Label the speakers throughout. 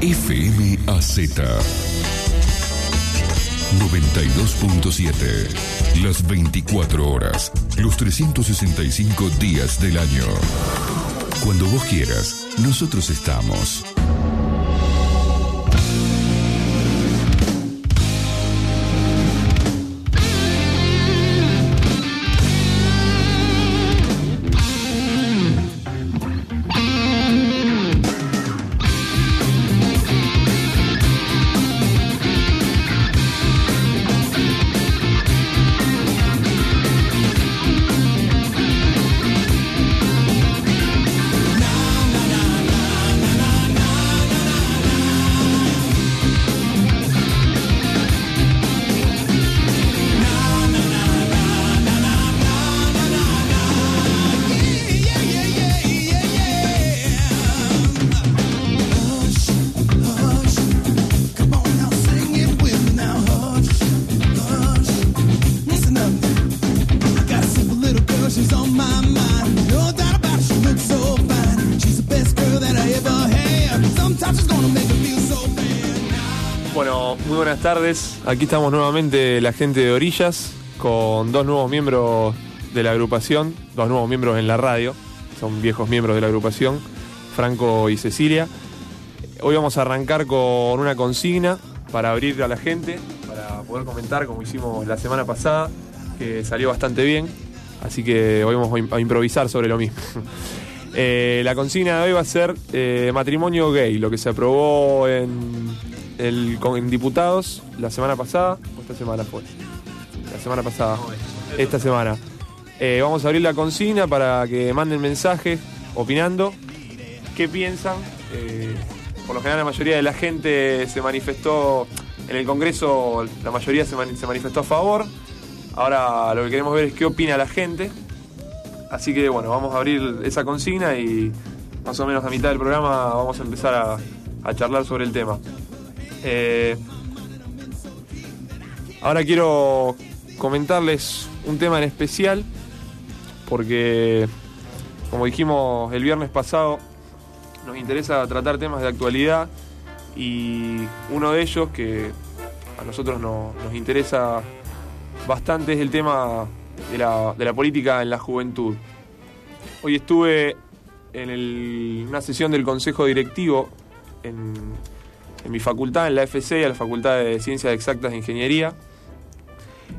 Speaker 1: FMAZ 92.7 Las 24 horas, los 365 días del año. Cuando vos quieras, nosotros estamos.
Speaker 2: Aquí estamos nuevamente la gente de Orillas con dos nuevos miembros de la agrupación, dos nuevos miembros en la radio, son viejos miembros de la agrupación, Franco y Cecilia. Hoy vamos a arrancar con una consigna para abrir a la gente, para poder comentar como hicimos la semana pasada, que salió bastante bien, así que hoy vamos a improvisar sobre lo mismo. Eh, la consigna de hoy va a ser eh, matrimonio gay, lo que se aprobó en el, con diputados la semana pasada, o esta semana fue. La semana pasada. esta semana. Eh, vamos a abrir la consigna para que manden mensajes opinando qué piensan. Eh, por lo general la mayoría de la gente se manifestó en el Congreso, la mayoría se, se manifestó a favor. Ahora lo que queremos ver es qué opina la gente. Así que bueno, vamos a abrir esa consigna y más o menos a mitad del programa vamos a empezar a, a charlar sobre el tema. Eh, ahora quiero comentarles un tema en especial, porque como dijimos el viernes pasado, nos interesa tratar temas de actualidad y uno de ellos que a nosotros nos interesa bastante es el tema de la, política en la juventud. Hoy estuve en una sesión del Consejo Directivo en, en mi facultad, en la FC, a la Facultad de Ciencias Exactas de Ingeniería.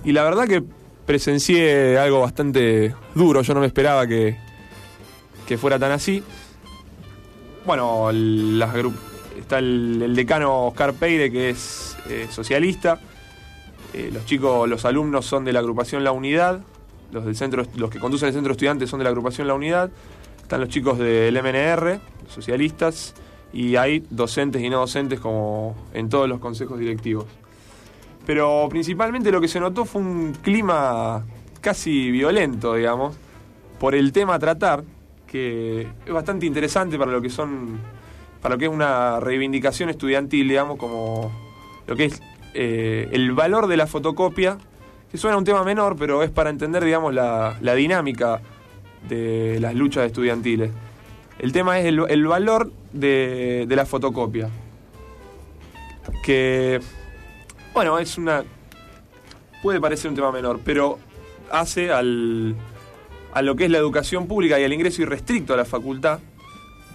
Speaker 2: Y la verdad que presencié algo bastante duro, yo no me esperaba que, que fuera tan así. Bueno, las está el, decano Oscar Peire, que es eh, socialista. Eh, los chicos, los alumnos son de la agrupación La Unidad. Los, del centro, los que conducen el centro estudiantes son de la agrupación La Unidad. Están los chicos del MNR, socialistas y hay docentes y no docentes como en todos los consejos directivos. Pero principalmente lo que se notó fue un clima casi violento, digamos, por el tema a tratar, que es bastante interesante para lo que son, para lo que es una reivindicación estudiantil, digamos, como lo que es eh, el valor de la fotocopia, que suena un tema menor, pero es para entender, digamos, la, la dinámica de las luchas estudiantiles. El tema es el, valor de, la fotocopia. Que, bueno, es una... Puede parecer un tema menor, pero hace al, a lo que es la educación pública y al ingreso irrestricto a la facultad,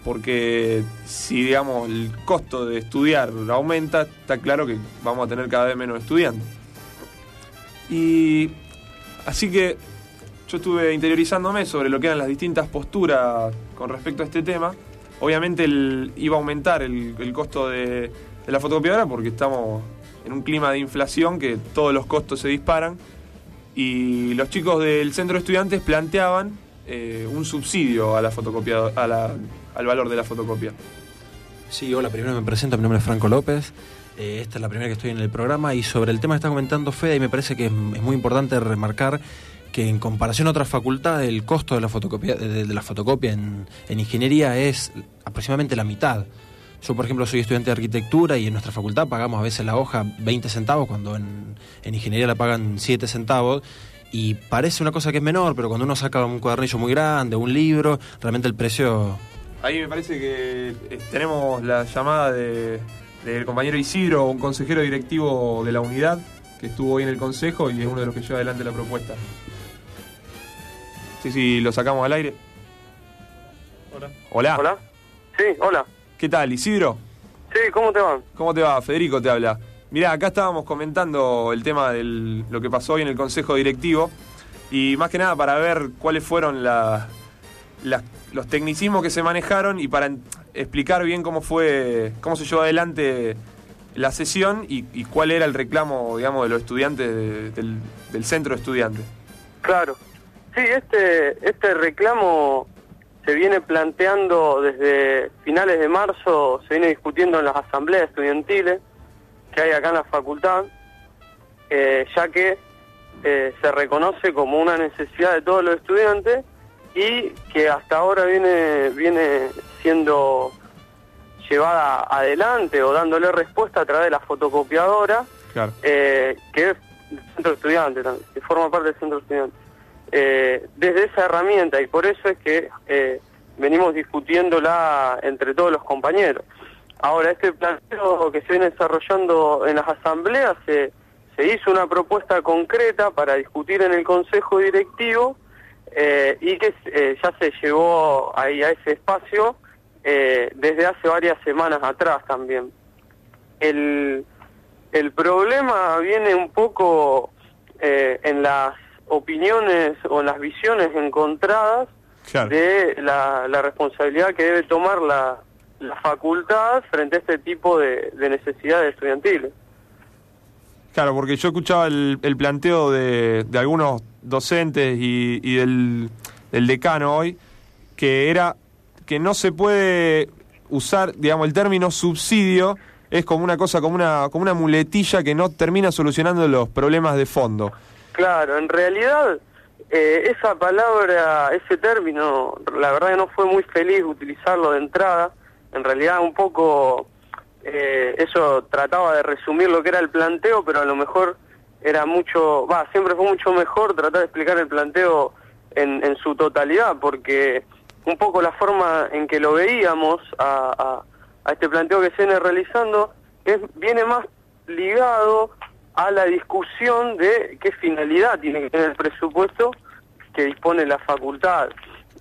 Speaker 2: porque si digamos el costo de estudiar aumenta, está claro que vamos a tener cada vez menos estudiantes. Y así que yo estuve interiorizándome sobre lo que eran las distintas posturas con respecto a este tema. Obviamente iba a aumentar el, costo de, la fotocopiadora porque estamos en un clima de inflación que todos los costos se disparan. Y los chicos del centro de estudiantes planteaban eh, un subsidio a la al valor de la fotocopia.
Speaker 3: Sí, hola, primero me presento, mi nombre es Franco López. Eh, esta es la primera que estoy en el programa y sobre el tema que está comentando Fede, y me parece que es muy importante remarcar que en comparación a otras facultades el costo de la fotocopia, de, la fotocopia en, ingeniería es aproximadamente la mitad. Yo, por ejemplo, soy estudiante de arquitectura y en nuestra facultad pagamos a veces la hoja 20 centavos, cuando en, ingeniería la pagan 7 centavos. Y parece una cosa que es menor, pero cuando uno saca un cuadernillo muy grande, un libro, realmente el precio
Speaker 2: Ahí me parece que eh, tenemos la llamada de, del compañero Isidro, un consejero directivo de la unidad, que estuvo hoy en el consejo y es uno de los que lleva adelante la propuesta. Sí, sí, lo sacamos al aire.
Speaker 4: Hola.
Speaker 2: Hola.
Speaker 4: Hola. Sí, hola.
Speaker 2: ¿Qué tal, Isidro?
Speaker 4: Sí, ¿cómo te va?
Speaker 2: ¿Cómo te va? Federico te habla. Mirá, acá estábamos comentando el tema de lo que pasó hoy en el Consejo Directivo y más que nada para ver cuáles fueron la- las- los tecnicismos que se manejaron y para explicar bien cómo fue, cómo se llevó adelante la sesión y, y cuál era el reclamo, digamos, de los estudiantes de- del, del centro de estudiantes.
Speaker 4: Claro. Sí, este, este reclamo se viene planteando desde finales de marzo, se viene discutiendo en las asambleas estudiantiles que hay acá en la facultad, eh, ya que eh, se reconoce como una necesidad de todos los estudiantes y que hasta ahora viene, viene siendo llevada adelante o dándole respuesta a través de la fotocopiadora
Speaker 2: Claro.
Speaker 4: eh, que es del centro también, que forma parte del centro de estudiantes. Eh, desde esa herramienta y por eso es que eh, venimos discutiéndola entre todos los compañeros. Ahora, este planteo que se viene desarrollando en las asambleas, se, hizo una propuesta concreta para discutir en el Consejo Directivo eh, y que ya se llevó ahí a ese espacio desde hace varias semanas atrás también. El, el problema viene un poco en las opiniones o las visiones encontradas
Speaker 2: Claro.
Speaker 4: de la, la responsabilidad que debe tomar la, la facultad frente a este tipo de, de necesidades estudiantiles.
Speaker 2: Claro, porque yo escuchaba el, el planteo de, de algunos docentes y, y del, del decano hoy, que era que no se puede usar, digamos, el término subsidio es como una cosa, como una, como una muletilla que no termina solucionando los problemas de fondo.
Speaker 4: Claro, en realidad eh, esa palabra, ese término, la verdad que no fue muy feliz utilizarlo de entrada. En realidad un poco eh, eso trataba de resumir lo que era el planteo, pero a lo mejor era mucho, va, siempre fue mucho mejor tratar de explicar el planteo en, su totalidad, porque un poco la forma en que lo veíamos a este planteo que se viene realizando es, viene más ligado a la discusión de qué finalidad tiene que tener el presupuesto que dispone la facultad,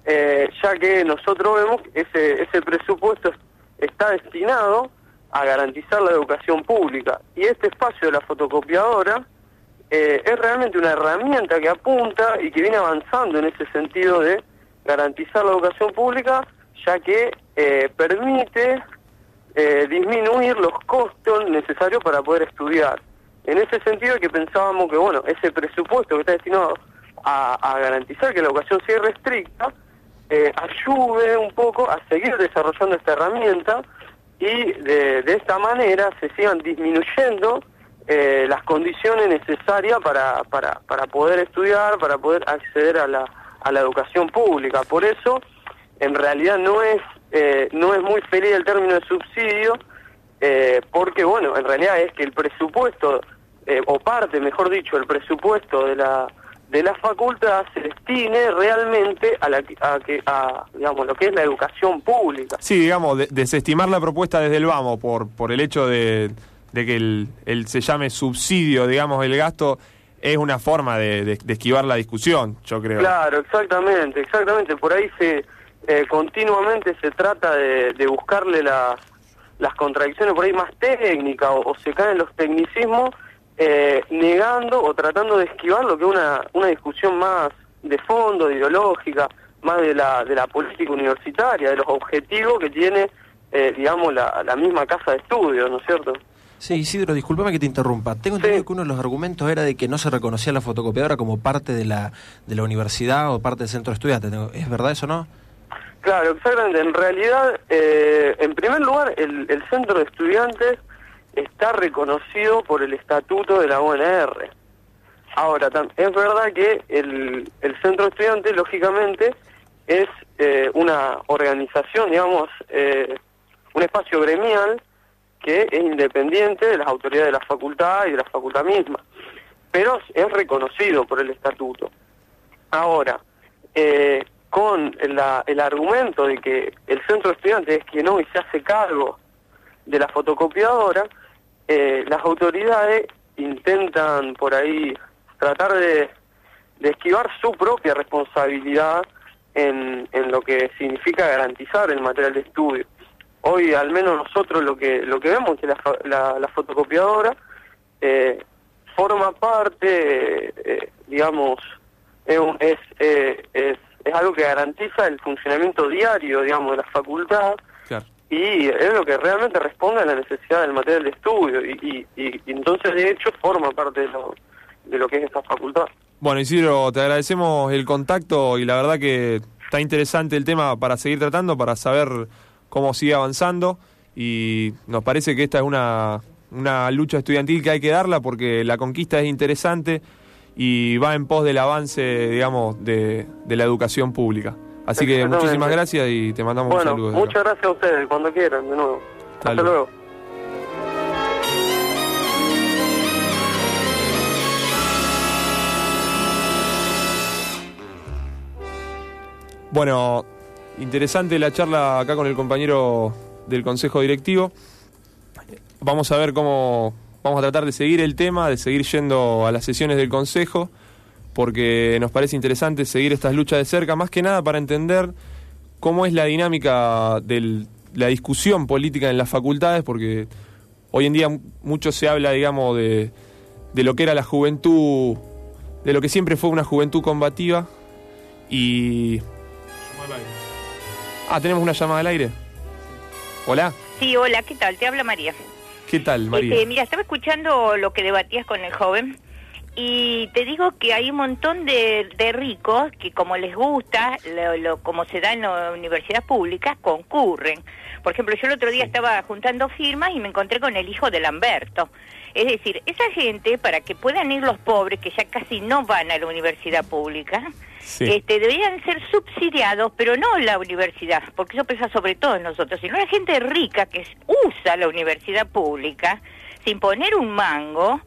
Speaker 4: Eh, ya que nosotros vemos que ese, ese presupuesto está destinado a garantizar la educación pública y este espacio de la fotocopiadora eh, es realmente una herramienta que apunta y que viene avanzando en ese sentido de garantizar la educación pública, ya que eh, permite disminuir los costos necesarios para poder estudiar. En ese sentido que pensábamos que, bueno, ese presupuesto que está destinado a, garantizar que la educación sea restricta, eh, ayude un poco a seguir desarrollando esta herramienta y de, de esta manera se sigan disminuyendo eh, las condiciones necesarias para, para, para poder estudiar, para poder acceder a la, a la educación pública. Por eso, en realidad no es, eh, no es muy feliz el término de subsidio, eh, porque bueno, en realidad es que el presupuesto, eh, o parte, mejor dicho, el presupuesto de la de la facultad se destine realmente a la a que a digamos lo que es la educación pública.
Speaker 2: Sí, digamos, de- desestimar la propuesta desde el vamos por, por el hecho de, de que el, el se llame subsidio, digamos, el gasto, es una forma de, de- de esquivar la discusión, yo creo.
Speaker 4: Claro, exactamente, exactamente. Por ahí se eh, continuamente se trata de, de buscarle las, las contradicciones por ahí más técnicas o, o se caen los tecnicismos eh, negando o tratando de esquivar lo que es una, una discusión más de fondo, ideológica, más de la, de la política universitaria, de los objetivos que tiene, eh, digamos, la, la misma casa de estudios, ¿no es cierto?
Speaker 3: Sí, Isidro, discúlpame que te interrumpa. Tengo
Speaker 4: Sí.
Speaker 3: entendido que uno de los argumentos era de que no se reconocía la fotocopiadora como parte de la, de la universidad o parte del centro de estudiantes. ¿Es verdad eso no?
Speaker 4: Claro, exactamente. En realidad, eh, en primer lugar, el, el centro de estudiantes está reconocido por el estatuto de la UNR. Ahora, es verdad que el, el centro de estudiantes, lógicamente, es eh, una organización, digamos, eh, un espacio gremial que es independiente de las autoridades de la facultad y de la facultad misma, pero es reconocido por el estatuto. Ahora, eh, con el argumento de que el centro de estudiantes es quien hoy se hace cargo de la fotocopiadora, eh, las autoridades intentan por ahí tratar de, de esquivar su propia responsabilidad en, en lo que significa garantizar el material de estudio. Hoy al menos nosotros lo que lo que vemos es que la, la- la fotocopiadora eh, forma parte, eh, digamos, es, es, es, es algo que garantiza el funcionamiento diario, digamos, de la facultad. Y es lo que realmente responde a la necesidad del material de estudio y, entonces de hecho forma parte de lo, de lo que es esta facultad.
Speaker 2: Bueno, Isidro, te agradecemos el contacto y la verdad que está interesante el tema para seguir tratando, para saber cómo sigue avanzando y nos parece que esta es una, una lucha estudiantil que hay que darla porque la conquista es interesante y va en pos del avance, digamos, de, de la educación pública. Así que muchísimas gracias y te mandamos un saludo.
Speaker 4: muchas gracias a ustedes, cuando quieran, de nuevo.
Speaker 2: Hasta
Speaker 4: Hasta
Speaker 2: luego.
Speaker 4: luego.
Speaker 2: Bueno, interesante la charla acá con el compañero del Consejo Directivo. Vamos a ver cómo vamos a tratar de seguir el tema, de seguir yendo a las sesiones del Consejo, porque nos parece interesante seguir estas luchas de cerca, más que nada para entender cómo es la dinámica de la discusión política en las facultades, porque hoy en día mucho se habla, digamos, de, de lo que era la juventud, de lo que siempre fue una juventud combativa, y Ah, tenemos una llamada al aire. Hola,
Speaker 5: Sí, hola, ¿qué tal? Te habla María.
Speaker 2: ¿qué tal, María?
Speaker 5: Este, mira, estaba escuchando lo que debatías con el joven y te digo que hay un montón de, de ricos que como les gusta, lo, lo- como se da en las universidades públicas, concurren. Por ejemplo, yo el otro día estaba juntando firmas y me encontré con el hijo de Lamberto. Es decir, esa gente, para que puedan ir los pobres, que ya casi no van a la universidad pública,
Speaker 2: Sí.
Speaker 5: este, deberían ser subsidiados, pero no la universidad, porque eso pesa sobre todo en nosotros, sino la gente rica que usa la universidad pública sin poner un mango,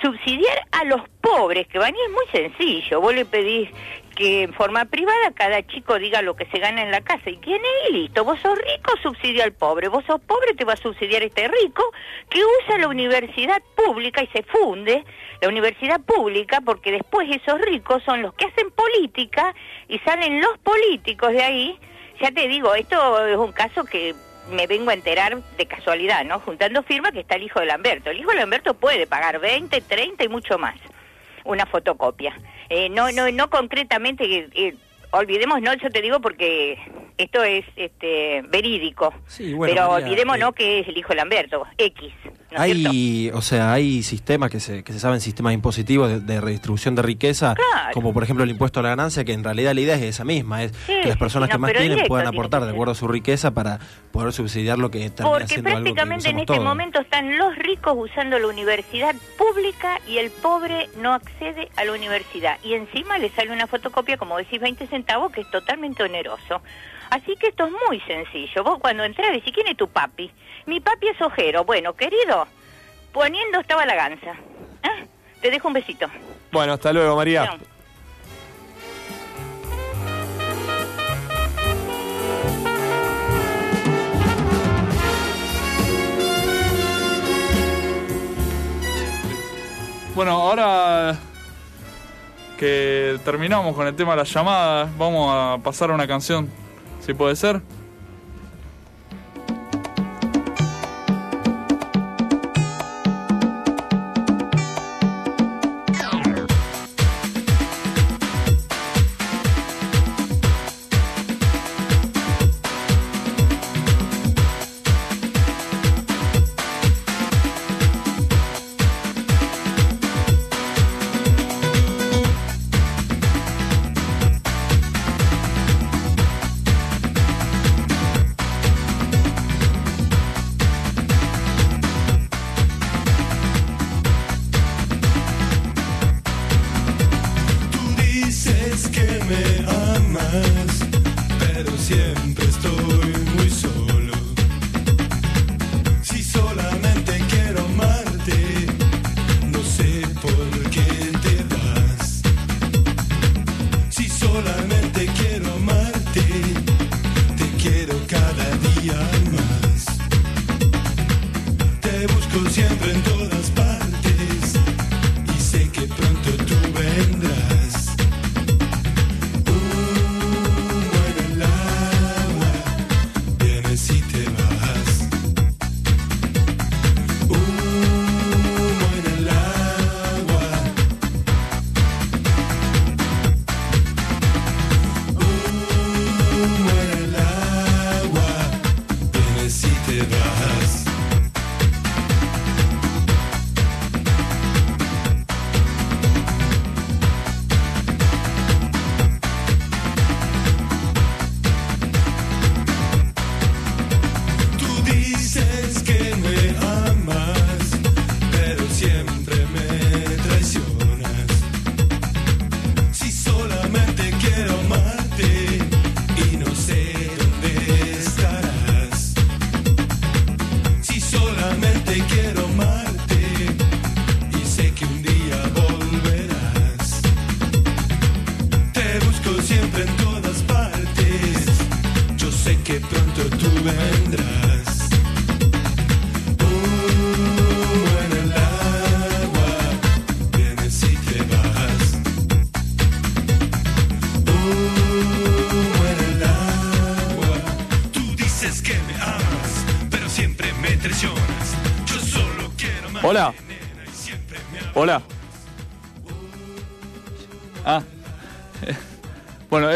Speaker 5: subsidiar a los pobres que van y es muy sencillo. Vos le pedís que en forma privada cada chico diga lo que se gana en la casa y quién es y listo. Vos sos rico, subsidia al pobre. Vos sos pobre, te va a subsidiar este rico que usa la universidad pública y se funde la universidad pública porque después esos ricos son los que hacen política y salen los políticos de ahí. Ya te digo, esto es un caso que me vengo a enterar de casualidad, ¿no? Juntando firma que está el hijo de Lamberto. El hijo de Lamberto puede pagar 20, 30 y mucho más una fotocopia. Eh, no, no, no concretamente, eh, olvidemos, no, yo te digo porque esto es este verídico.
Speaker 3: Sí, bueno,
Speaker 5: pero
Speaker 3: María,
Speaker 5: olvidémonos
Speaker 3: eh,
Speaker 5: que es el hijo de Lamberto, X.
Speaker 3: Hay, o sea, hay sistemas que se, que se saben sistemas impositivos de, de redistribución de riqueza,
Speaker 5: Claro.
Speaker 3: como por ejemplo el impuesto a la ganancia, que en realidad la idea es esa misma, es
Speaker 5: Sí,
Speaker 3: que las personas que más tienen
Speaker 5: directo
Speaker 3: puedan aportar de acuerdo a su riqueza para poder subsidiar lo que termina
Speaker 5: Porque
Speaker 3: siendo algo que
Speaker 5: prácticamente en este
Speaker 3: todos.
Speaker 5: momento están los ricos usando la universidad pública y el pobre no accede a la universidad. Y encima le sale una fotocopia, como decís, 20 centavos, que es totalmente oneroso. Así que esto es muy sencillo. Vos cuando entras decís, ¿quién es tu papi? Mi papi es ojero. Bueno, querido, poniendo estaba la ganza. ¿Ah? Te dejo un besito.
Speaker 2: Bueno, hasta luego, María.
Speaker 6: Bueno, ahora que terminamos con el tema de las llamadas, vamos a pasar a una canción, si puede ser.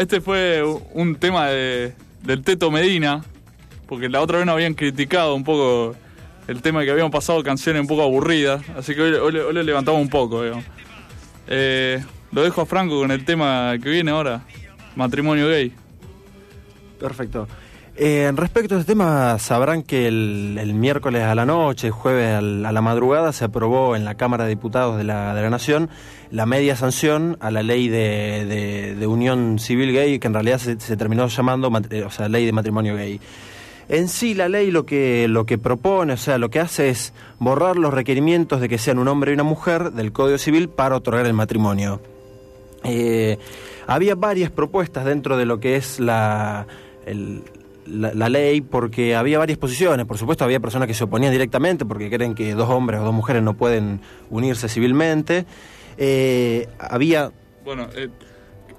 Speaker 6: Este fue un tema de, del Teto Medina, porque la otra vez nos habían criticado un poco el tema que habíamos pasado canciones un poco aburridas, así que hoy, hoy le- levantamos un poco. Eh, lo dejo a Franco con el tema que viene ahora, matrimonio gay.
Speaker 3: Perfecto. Eh, respecto a este tema, sabrán que el, miércoles a la noche, jueves a la madrugada, se aprobó en la Cámara de Diputados de la, de la Nación la media sanción a la ley de, de- unión civil gay, que en realidad se, terminó llamando, eh, o sea, ley de matrimonio gay. En sí, la ley lo que, lo que propone, o sea, lo que hace es borrar los requerimientos de que sean un hombre y una mujer del Código Civil para otorgar el matrimonio. Eh, había varias propuestas dentro de lo que es la, el- la, la ley, porque había varias posiciones. Por supuesto, había personas que se oponían directamente porque creen que dos hombres o dos mujeres no pueden unirse civilmente. Eh, había
Speaker 6: Bueno, eh,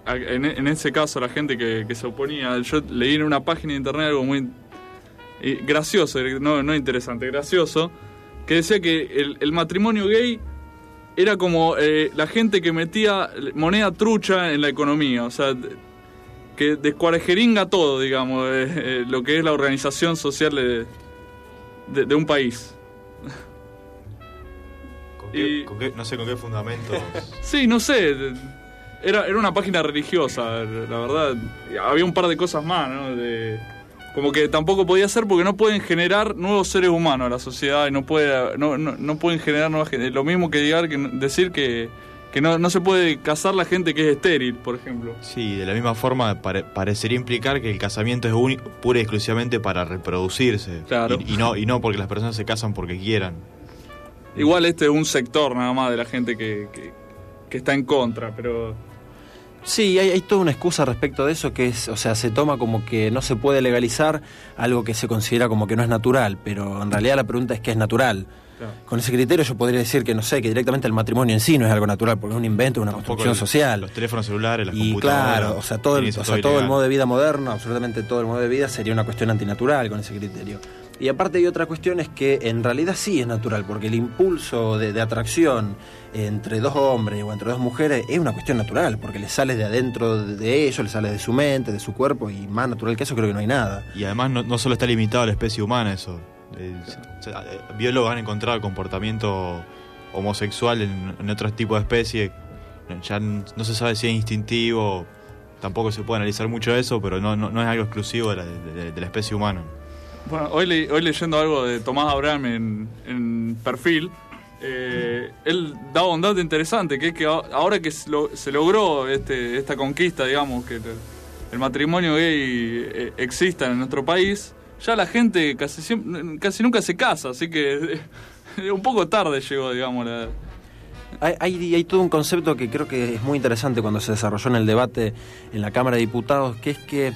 Speaker 6: en, en ese caso la gente que, que se oponía, yo leí en una página de internet algo muy gracioso, no, no interesante, gracioso, que decía que el, el matrimonio gay era como eh, la gente que metía moneda trucha en la economía, o sea, que descuarejeringa todo, digamos, eh, eh, lo que es la organización social de, de- de un país.
Speaker 7: ¿Con qué-
Speaker 6: Y-
Speaker 7: con qué- no sé con qué fundamentos.
Speaker 6: Sí, no sé. Era, era una página religiosa, la verdad. Había un par de cosas más, ¿no? De, como que tampoco podía ser porque no pueden generar nuevos seres humanos a la sociedad y no, puede, no, no, no pueden generar nuevas Lo mismo que, digar, que decir que, que no, no se puede casar la gente que es estéril, por ejemplo.
Speaker 7: Sí, de la misma forma pare- parecería implicar que el casamiento es uni- pura y exclusivamente para reproducirse.
Speaker 6: Claro.
Speaker 7: Y, y no, y no porque las personas se casan porque quieran.
Speaker 6: Igual este es un sector nada más de la gente que, que, que está en contra, pero...
Speaker 3: Sí, hay, hay toda una excusa respecto de eso que es, o sea, se toma como que no se puede legalizar algo que se considera como que no es natural, pero en realidad la pregunta es qué es natural.
Speaker 6: Claro.
Speaker 3: Con ese criterio yo podría decir que no sé, que directamente el matrimonio en sí no es algo natural, porque es un invento, una
Speaker 7: Tampoco
Speaker 3: construcción
Speaker 7: el-
Speaker 3: social.
Speaker 7: Los teléfonos celulares, las
Speaker 3: Y
Speaker 7: computadoras.
Speaker 3: claro, o sea, todo el, o sea, todo el modo de vida moderno, absolutamente todo el modo de vida sería una cuestión antinatural con ese criterio. Y aparte hay otra cuestión es que en realidad sí es natural, porque el impulso de, de atracción entre dos hombres o entre dos mujeres es una cuestión natural, porque le sale de adentro de- de ellos, le sale de su mente, de su cuerpo, y más natural que eso creo que no hay nada.
Speaker 7: Y además no, no solo está limitado a la especie humana eso. Eh, eh, biólogos han encontrado comportamiento homosexual en, en otros tipos de especies. Ya no se sabe si es instintivo, tampoco se puede analizar mucho eso, pero no, no, no es algo exclusivo de la, de- la especie humana.
Speaker 6: Bueno, hoy, le- hoy leyendo algo de Tomás Abraham en, perfil, eh, él daba un dato interesante, que es que ahora que se, lo- se logró este, esta conquista, digamos, que el, el matrimonio gay exista en nuestro país, ya la gente casi, casi nunca se casa, así que un poco tarde llegó, digamos, la,
Speaker 3: Hay, hay, hay todo un concepto que creo que es muy interesante cuando se desarrolló en el debate en la Cámara de Diputados, que es que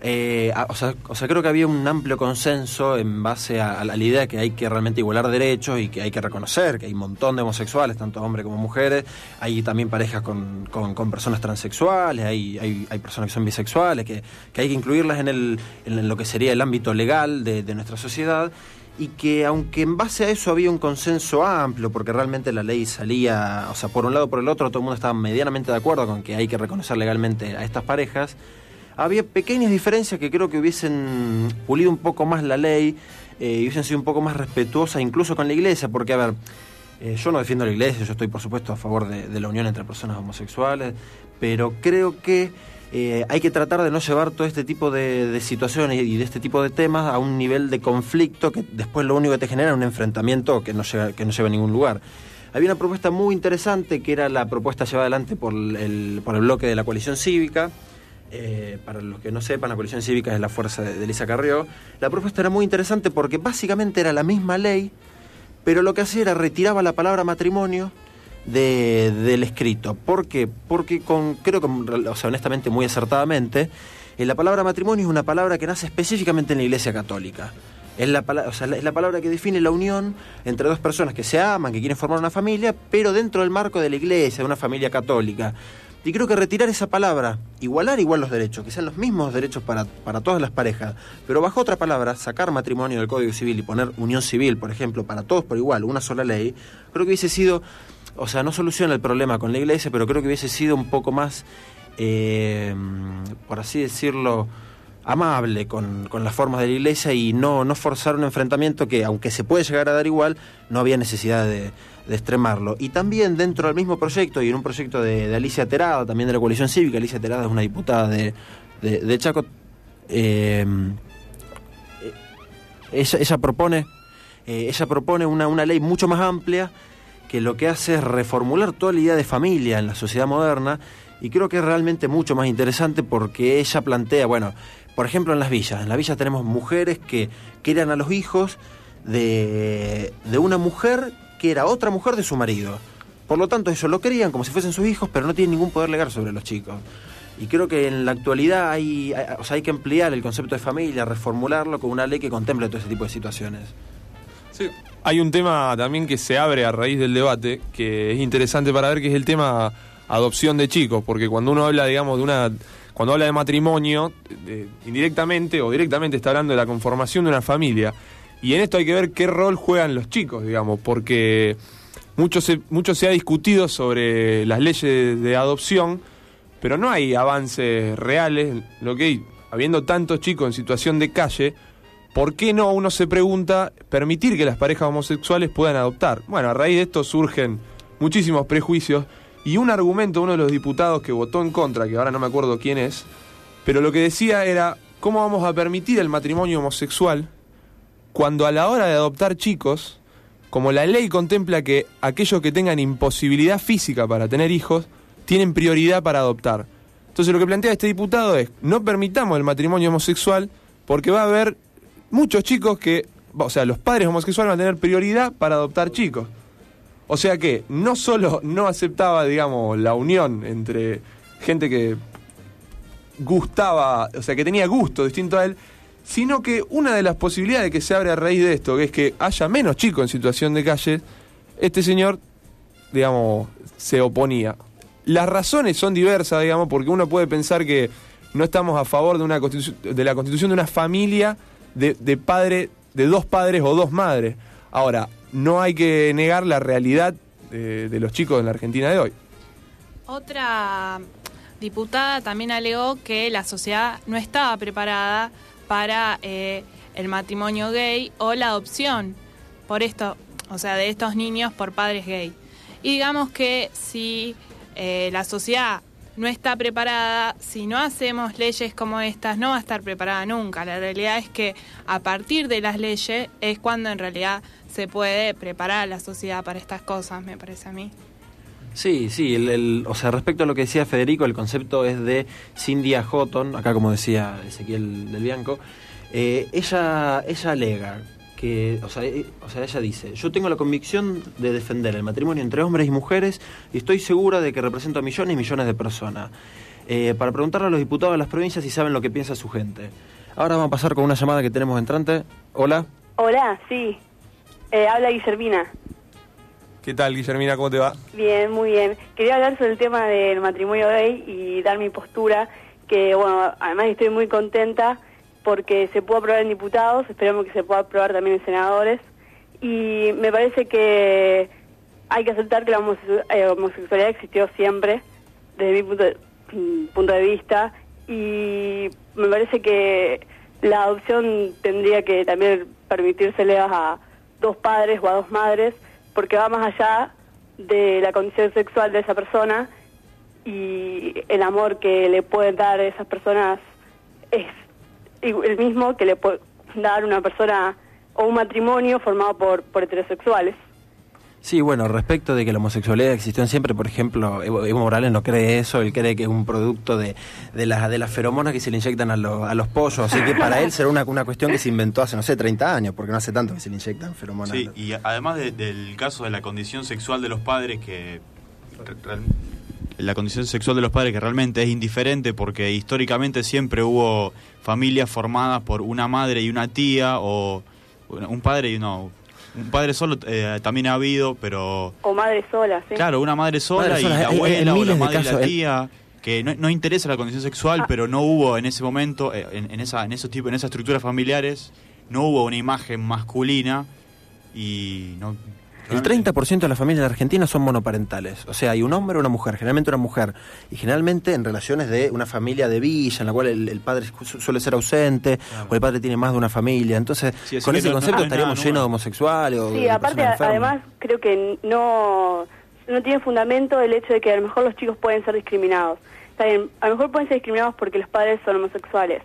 Speaker 3: Eh, o, sea, o sea, creo que había un amplio consenso en base a, la idea de que hay que realmente igualar derechos y que hay que reconocer que hay un montón de homosexuales, tanto hombres como mujeres. Hay también parejas con, con- personas transexuales, hay, personas que son bisexuales, que, hay que incluirlas en, el, en lo que sería el ámbito legal de, de nuestra sociedad. Y que aunque en base a eso había un consenso amplio, porque realmente la ley salía, o sea, por un lado por el otro, todo el mundo estaba medianamente de acuerdo con que hay que reconocer legalmente a estas parejas, había pequeñas diferencias que creo que hubiesen pulido un poco más la ley eh, y hubiesen sido un poco más respetuosas incluso con la iglesia, porque a ver, eh, yo no defiendo la iglesia, yo estoy por supuesto a favor de, la unión entre personas homosexuales, pero creo que eh, hay que tratar de no llevar todo este tipo de, de situaciones y de este tipo de temas a un nivel de conflicto que después lo único que te genera es un enfrentamiento que no, llega, que no lleva a ningún lugar. Había una propuesta muy interesante que era la propuesta llevada adelante por el, por el bloque de la coalición cívica, eh, para los que no sepan, la coalición cívica es la fuerza de, Elisa Carrió. La propuesta era muy interesante porque básicamente era la misma ley, pero lo que hacía era retiraba la palabra matrimonio de- del escrito. ¿Por qué? Porque con, creo que, o sea, honestamente, muy acertadamente, eh, la palabra matrimonio es una palabra que nace específicamente en la Iglesia Católica. Es la, o es la palabra que define la unión entre dos personas que se aman, que quieren formar una familia, pero dentro del marco de la Iglesia, de una familia católica. Y creo que retirar esa palabra, igualar igual los derechos, que sean los mismos derechos para, para todas las parejas, pero bajo otra palabra, sacar matrimonio del Código Civil y poner unión civil, por ejemplo, para todos por igual, una sola ley, creo que hubiese sido, o sea, no soluciona el problema con la iglesia, pero creo que hubiese sido un poco más, eh, por así decirlo, amable con, con las formas de la iglesia y no, no forzar un enfrentamiento que, aunque se puede llegar a dar igual, no había necesidad de, de extremarlo. Y también dentro del mismo proyecto, y en un proyecto de, Alicia Terada, también de la coalición cívica, Alicia Terada es una diputada de, de, Chaco, eh, eh, ella, propone, eh, ella propone una, una ley mucho más amplia que lo que hace es reformular toda la idea de familia en la sociedad moderna y creo que es realmente mucho más interesante porque ella plantea, bueno, por ejemplo en las villas, en las villas tenemos mujeres que querían a los hijos de, de una mujer que era otra mujer de su marido. Por lo tanto, ellos lo querían como si fuesen sus hijos, pero no tienen ningún poder legal sobre los chicos. Y creo que en la actualidad hay, hay- que ampliar el concepto de familia, reformularlo con una ley que contemple todo ese tipo de situaciones.
Speaker 2: Sí. Hay un tema también que se abre a raíz del debate, que es interesante para ver, que es el tema adopción de chicos, porque cuando uno habla, digamos, de una... Cuando habla de matrimonio, indirectamente o directamente está hablando de la conformación de una familia. Y en esto hay que ver qué rol juegan los chicos, digamos, porque mucho se, mucho se ha discutido sobre las leyes de, adopción, pero no hay avances reales. Lo que hay, habiendo tantos chicos en situación de calle, ¿por qué no uno se pregunta permitir que las parejas homosexuales puedan adoptar? Bueno, a raíz de esto surgen muchísimos prejuicios y un argumento uno de los diputados que votó en contra, que ahora no me acuerdo quién es, pero lo que decía era, ¿cómo vamos a permitir el matrimonio homosexual cuando a la hora de adoptar chicos, como la ley contempla que aquellos que tengan imposibilidad física para tener hijos, tienen prioridad para adoptar? Entonces lo que plantea este diputado es, no permitamos el matrimonio homosexual porque va a haber muchos chicos que, o sea, los padres homosexuales van a tener prioridad para adoptar chicos. O sea que no solo no aceptaba, digamos, la unión entre gente que gustaba, o sea, que tenía gusto distinto a él, sino que una de las posibilidades que se abre a raíz de esto, que es que haya menos chicos en situación de calle, este señor, digamos, se oponía. Las razones son diversas, digamos, porque uno puede pensar que no estamos a favor de una de la constitución de una familia de, de padre, de dos padres o dos madres. Ahora, no hay que negar la realidad de los chicos en la Argentina de hoy.
Speaker 8: Otra diputada también alegó que la sociedad no estaba preparada para eh, el matrimonio gay o la adopción por esto, o sea, de estos niños por padres gay. Y digamos que si eh, la sociedad no está preparada, si no hacemos leyes como estas, no va a estar preparada nunca. La realidad es que a partir de las leyes es cuando en realidad se puede preparar a la sociedad para estas cosas, me parece a mí.
Speaker 3: Sí, sí, el, el- o sea, respecto a lo que decía Federico, el concepto es de Cindy Houghton, acá como decía Ezequiel del Bianco, eh, ella, ella alega que, o sea, eh, o sea, ella dice, yo tengo la convicción de defender el matrimonio entre hombres y mujeres y estoy segura de que represento a millones y millones de personas. eh, para preguntarle a los diputados de las provincias si saben lo que piensa su gente. Ahora vamos a pasar con una llamada que tenemos entrante. Hola.
Speaker 9: Hola, sí. Eh, habla Guillermina.
Speaker 2: ¿Qué tal, Guillermina? ¿Cómo te va?
Speaker 9: Bien, muy bien. Quería hablar sobre el tema del matrimonio gay y dar mi postura, que bueno, además estoy muy contenta porque se pudo aprobar en diputados, esperemos que se pueda aprobar también en senadores, y me parece que hay que aceptar que la eh, homosexualidad existió siempre, desde mi punto de, mm, punto de vista, y me parece que la adopción tendría que también permitírsele a dos padres o a dos madres, porque va más allá de la condición sexual de esa persona y el amor que le pueden dar esas personas es el mismo que le puede dar una persona o un matrimonio formado por, por heterosexuales.
Speaker 3: Sí, bueno, respecto de que la homosexualidad existió siempre, por ejemplo, Evo, Morales no cree eso, él cree que es un producto de, de, las, de las feromonas que se le inyectan a, los a los pollos, así que para él será una, una cuestión que se inventó hace, no sé, 30 años, porque no hace tanto que se le inyectan feromonas.
Speaker 7: Sí, y además de- del caso de la condición sexual de los padres que la condición sexual de los padres que realmente es indiferente porque históricamente siempre hubo familias formadas por una madre y una tía o un padre y no un padre solo eh, también ha habido pero
Speaker 9: O madres solas, ¿sí?
Speaker 7: claro una madre sola
Speaker 3: Madre
Speaker 7: y
Speaker 3: sola,
Speaker 7: la abuela o la madre y la
Speaker 3: el-
Speaker 7: tía que no, no interesa la condición sexual
Speaker 9: Ah.
Speaker 7: pero no hubo en ese momento eh, en, en esa en esos tipos en esas estructuras familiares no hubo una imagen masculina y no
Speaker 3: El 30% de las familias de Argentina son monoparentales. O sea, hay un hombre o una mujer, generalmente una mujer. Y generalmente en relaciones de una familia de villa, en la cual el, el padre su- suele ser ausente, o el padre tiene más de una familia. Entonces,
Speaker 7: Sí,
Speaker 3: con ese
Speaker 7: no-
Speaker 3: concepto estaríamos llenos de homosexuales o
Speaker 9: Sí,
Speaker 3: de
Speaker 9: aparte, además, creo que no, no tiene fundamento el hecho de que a lo mejor los chicos pueden ser discriminados. Está bien, a lo mejor pueden ser discriminados porque los padres son homosexuales,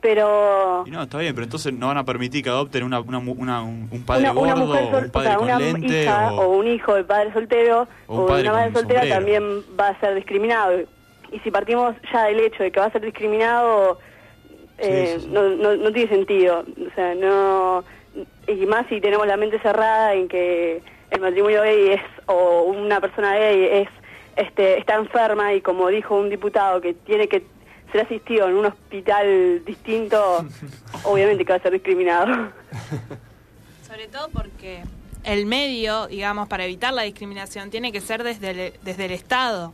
Speaker 9: pero
Speaker 7: Y no, está bien, pero entonces no van a permitir que adopten una, una, una- un, padre
Speaker 9: una, una
Speaker 7: gordo,
Speaker 9: mujer,
Speaker 7: o
Speaker 9: sol-
Speaker 7: un
Speaker 9: o sea,
Speaker 7: con lente,
Speaker 9: hija
Speaker 7: o,
Speaker 9: o un hijo de padre soltero
Speaker 7: o un padre
Speaker 9: una madre soltera
Speaker 7: sombrero.
Speaker 9: también va a ser discriminado. Y si partimos ya del hecho de que va a ser discriminado, eh,
Speaker 7: Sí, sí, sí.
Speaker 9: No, no, no tiene sentido. O sea, no. Y más si tenemos la mente cerrada en que el matrimonio gay es, o una persona gay es, este, está enferma y como dijo un diputado que tiene que ser asistido en un hospital distinto, obviamente que va a ser discriminado.
Speaker 8: Sobre todo porque el medio, digamos, para evitar la discriminación tiene que ser desde el, desde el Estado.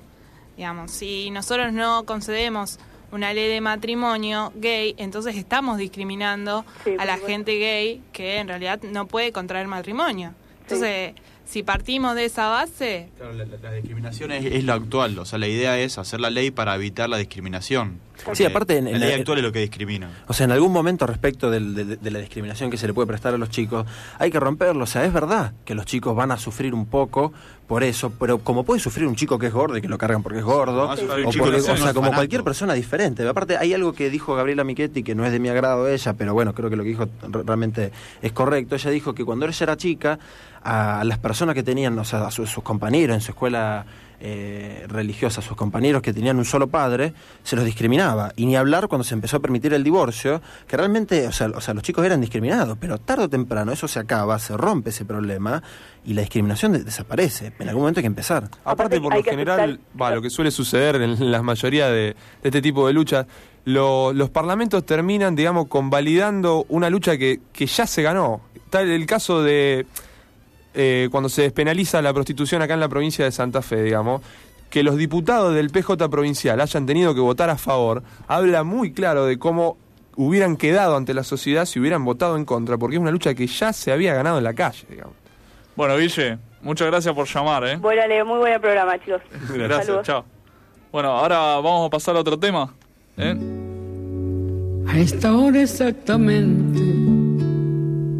Speaker 8: Digamos, si nosotros no concedemos una ley de matrimonio gay, entonces estamos discriminando
Speaker 9: Sí,
Speaker 8: a la gente gay que en realidad no puede contraer matrimonio. Entonces, si partimos de esa base,
Speaker 7: Claro, la, la- la discriminación es, es lo actual, o sea, la idea es hacer la ley para evitar la discriminación.
Speaker 3: Sí, aparte en-
Speaker 7: la
Speaker 3: en
Speaker 7: ley
Speaker 3: la-
Speaker 7: actual es lo que discrimina.
Speaker 3: O sea, en algún momento respecto del- de, de la discriminación que se le puede prestar a los chicos, hay que romperlo. O sea, es verdad que los chicos van a sufrir un poco por eso, pero como puede sufrir un chico que es gordo y que lo cargan porque es gordo, o, porque-
Speaker 7: sea
Speaker 3: o sea,
Speaker 7: un
Speaker 3: como cualquier persona diferente. Aparte, hay algo que dijo Gabriela Michetti que no es de mi agrado ella, pero bueno, creo que lo que dijo re- realmente es correcto. Ella dijo que cuando ella era chica, a las personas que tenían, o sea, a sus, sus compañeros en su escuela eh, religiosa, sus compañeros que tenían un solo padre, se los discriminaba. Y ni hablar cuando se empezó a permitir el divorcio, que realmente, o sea, o sea, los chicos eran discriminados, pero tarde o temprano eso se acaba, se rompe ese problema y la discriminación de- desaparece. En algún momento hay que empezar.
Speaker 2: Aparte, por lo general, va, lo que suele suceder en la mayoría de, de este tipo de luchas, lo- los parlamentos terminan, digamos, convalidando una lucha que, que ya se ganó. Tal el caso de eh, cuando se despenaliza la prostitución acá en la provincia de Santa Fe, digamos, que los diputados del PJ provincial hayan tenido que votar a favor, habla muy claro de cómo hubieran quedado ante la sociedad si hubieran votado en contra, porque es una lucha que ya se había ganado en la calle, digamos.
Speaker 6: Bueno, Guille, muchas gracias por llamar, ¿eh?
Speaker 9: Bueno, muy buen programa, chicos.
Speaker 6: Gracias,
Speaker 9: Saludos.
Speaker 6: chao. Bueno, ahora vamos a pasar a otro tema. ¿eh?
Speaker 10: A esta hora exactamente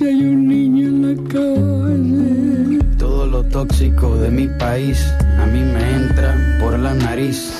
Speaker 10: si hay un niño en la calle.
Speaker 11: Todo lo tóxico de mi país a mí me entra por la nariz.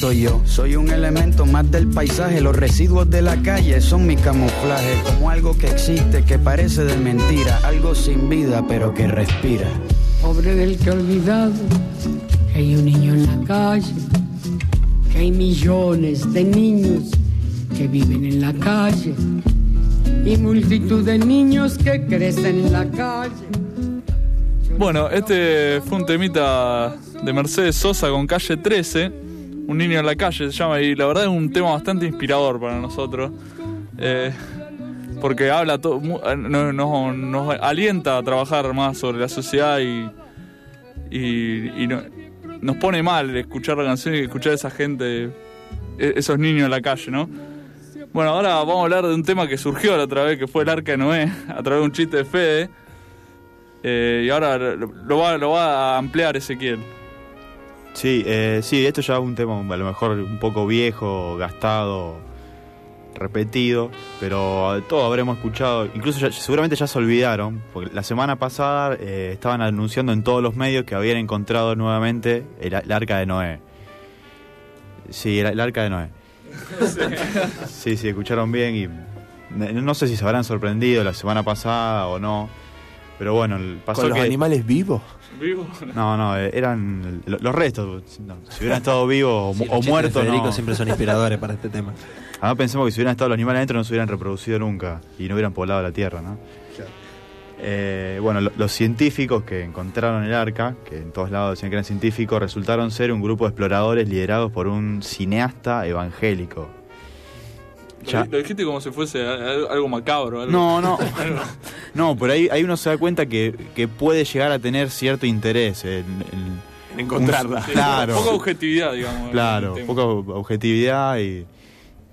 Speaker 11: Yo soy un elemento más del paisaje, los residuos de la calle son mi camuflaje, como algo que existe, que parece de mentira, algo sin vida pero que respira.
Speaker 10: Pobre del que ha olvidado que hay un niño en la calle, que hay millones de niños que viven en la calle y multitud de niños que crecen en la calle.
Speaker 6: Bueno, este fue un temita de Mercedes Sosa con calle 13, un niño en la calle se llama, y la verdad es un tema bastante inspirador para nosotros. eh, porque habla todo, eh, no- no- nos alienta a trabajar más sobre la sociedad y, y, y no- nos pone mal escuchar la canción y escuchar a esa gente, e- esos niños en la calle, ¿no? Bueno, ahora vamos a hablar de un tema que surgió la otra vez, que fue el arca de Noé, a través de un chiste de Fede. Eh, y ahora lo, lo va, lo va a ampliar Ezequiel.
Speaker 7: Sí, eh, sí, esto ya es un tema a lo mejor un poco viejo, gastado, repetido, pero todos habremos escuchado, incluso ya- seguramente ya se olvidaron, porque la semana pasada eh, estaban anunciando en todos los medios que habían encontrado nuevamente el, el arca de Noé. Sí, el, el arca de Noé. Sí, sí, escucharon bien y no sé si se habrán sorprendido la semana pasada o no, pero bueno, el- pasó
Speaker 12: ¿Con los
Speaker 7: que...
Speaker 12: animales vivos?
Speaker 6: ¿Vivo?
Speaker 7: No, no, eh, eran lo- los restos. no, si hubieran estado vivos o,
Speaker 3: Sí,
Speaker 7: muertos,
Speaker 3: Federico
Speaker 7: no.
Speaker 3: siempre son inspiradores para este tema.
Speaker 7: Además pensemos que si hubieran estado los animales adentro no se hubieran reproducido nunca y no hubieran poblado la Tierra, ¿no? Eh, bueno, lo- los científicos que encontraron el arca, que en todos lados decían que eran científicos, resultaron ser un grupo de exploradores liderados por un cineasta evangélico. Ya-
Speaker 6: Lo, dijiste como si fuese algo macabro. algo-
Speaker 7: No, no. No, pero ahí, ahí uno se da cuenta que, que puede llegar a tener cierto interés en,
Speaker 12: En encontrarla.
Speaker 7: un-
Speaker 6: Sí,
Speaker 7: claro.
Speaker 6: Poca objetividad, digamos. en
Speaker 7: Claro, poca objetividad y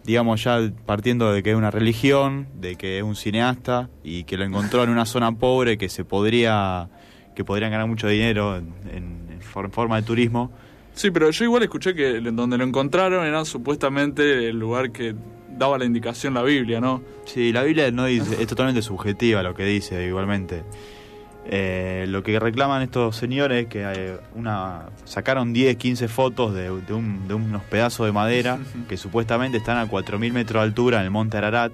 Speaker 7: digamos ya partiendo de que es una religión, de que es un cineasta y que lo encontró en una zona pobre que se podría que podrían ganar mucho dinero en, en- en for- forma de turismo.
Speaker 6: Sí, pero yo igual escuché que en donde lo encontraron era supuestamente el lugar que daba la indicación la Biblia, ¿no?
Speaker 7: Sí, la Biblia no dice, es totalmente subjetiva lo que dice igualmente. Eh, lo que reclaman estos señores es que eh, una, sacaron 10, 15 fotos de, de un- de unos pedazos de madera que supuestamente están a 4.000 metros de altura en el monte Ararat.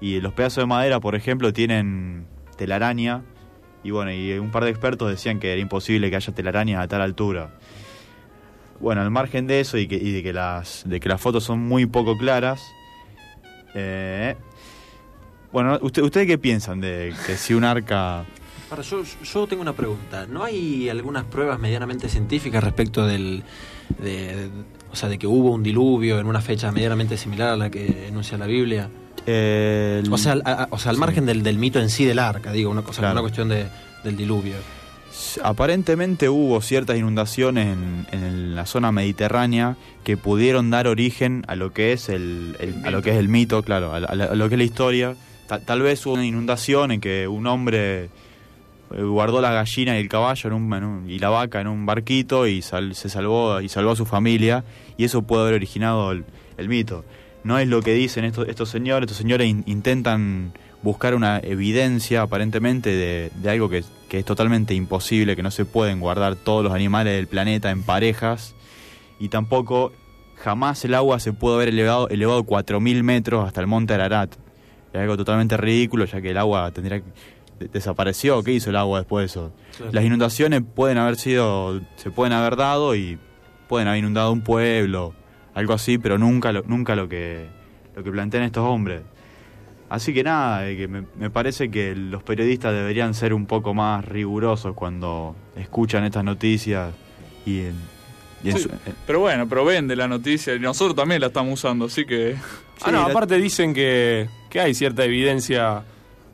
Speaker 7: Y los pedazos de madera, por ejemplo, tienen telaraña. Y bueno, y un par de expertos decían que era imposible que haya telarañas a tal altura. Bueno, al margen de eso y, que, y de, que las, de que las fotos son muy poco claras, eh, Bueno, ¿usted, ¿ustedes qué piensan de que si un arca...
Speaker 3: Ahora, yo, yo tengo una pregunta. ¿No hay algunas pruebas medianamente científicas respecto del, de, o sea, de que hubo un diluvio en una fecha medianamente similar a la que enuncia la Biblia? O sea, al, a- o sea, al margen del, del mito en sí del arca, digo, una cosa,
Speaker 7: Claro.
Speaker 3: una cuestión de, del diluvio.
Speaker 7: Aparentemente hubo ciertas inundaciones en, en la zona mediterránea que pudieron dar origen a lo que es el, el- a lo que es el mito, claro, a, lo que es la historia. Ta- tal vez hubo una inundación en que un hombre eh, guardó la gallina y el caballo en un, en un- y la vaca en un barquito y sal- se salvó y salvó a su familia y eso puede haber originado el, el mito. No es lo que dicen estos, estos señores, estos señores in- intentan buscar una evidencia aparentemente de, de algo que, que es totalmente imposible, que no se pueden guardar todos los animales del planeta en parejas y tampoco jamás el agua se pudo haber elevado, elevado 4.000 metros hasta el monte Ararat. Es algo totalmente ridículo ya que el agua tendría que... de- desapareció, ¿qué hizo el agua después de eso?
Speaker 3: Claro.
Speaker 7: Las inundaciones pueden haber sido, se pueden haber dado y pueden haber inundado un pueblo, algo así, pero nunca lo, nunca lo que, lo que plantean estos hombres. Así que nada, eh, que me, me parece que los periodistas deberían ser un poco más rigurosos cuando escuchan estas noticias y en, y en
Speaker 6: Sí,
Speaker 7: su- eh,
Speaker 6: Pero bueno, pero vende la noticia y nosotros también la estamos usando, así que...
Speaker 2: Ah, no, aparte dicen que, que hay cierta evidencia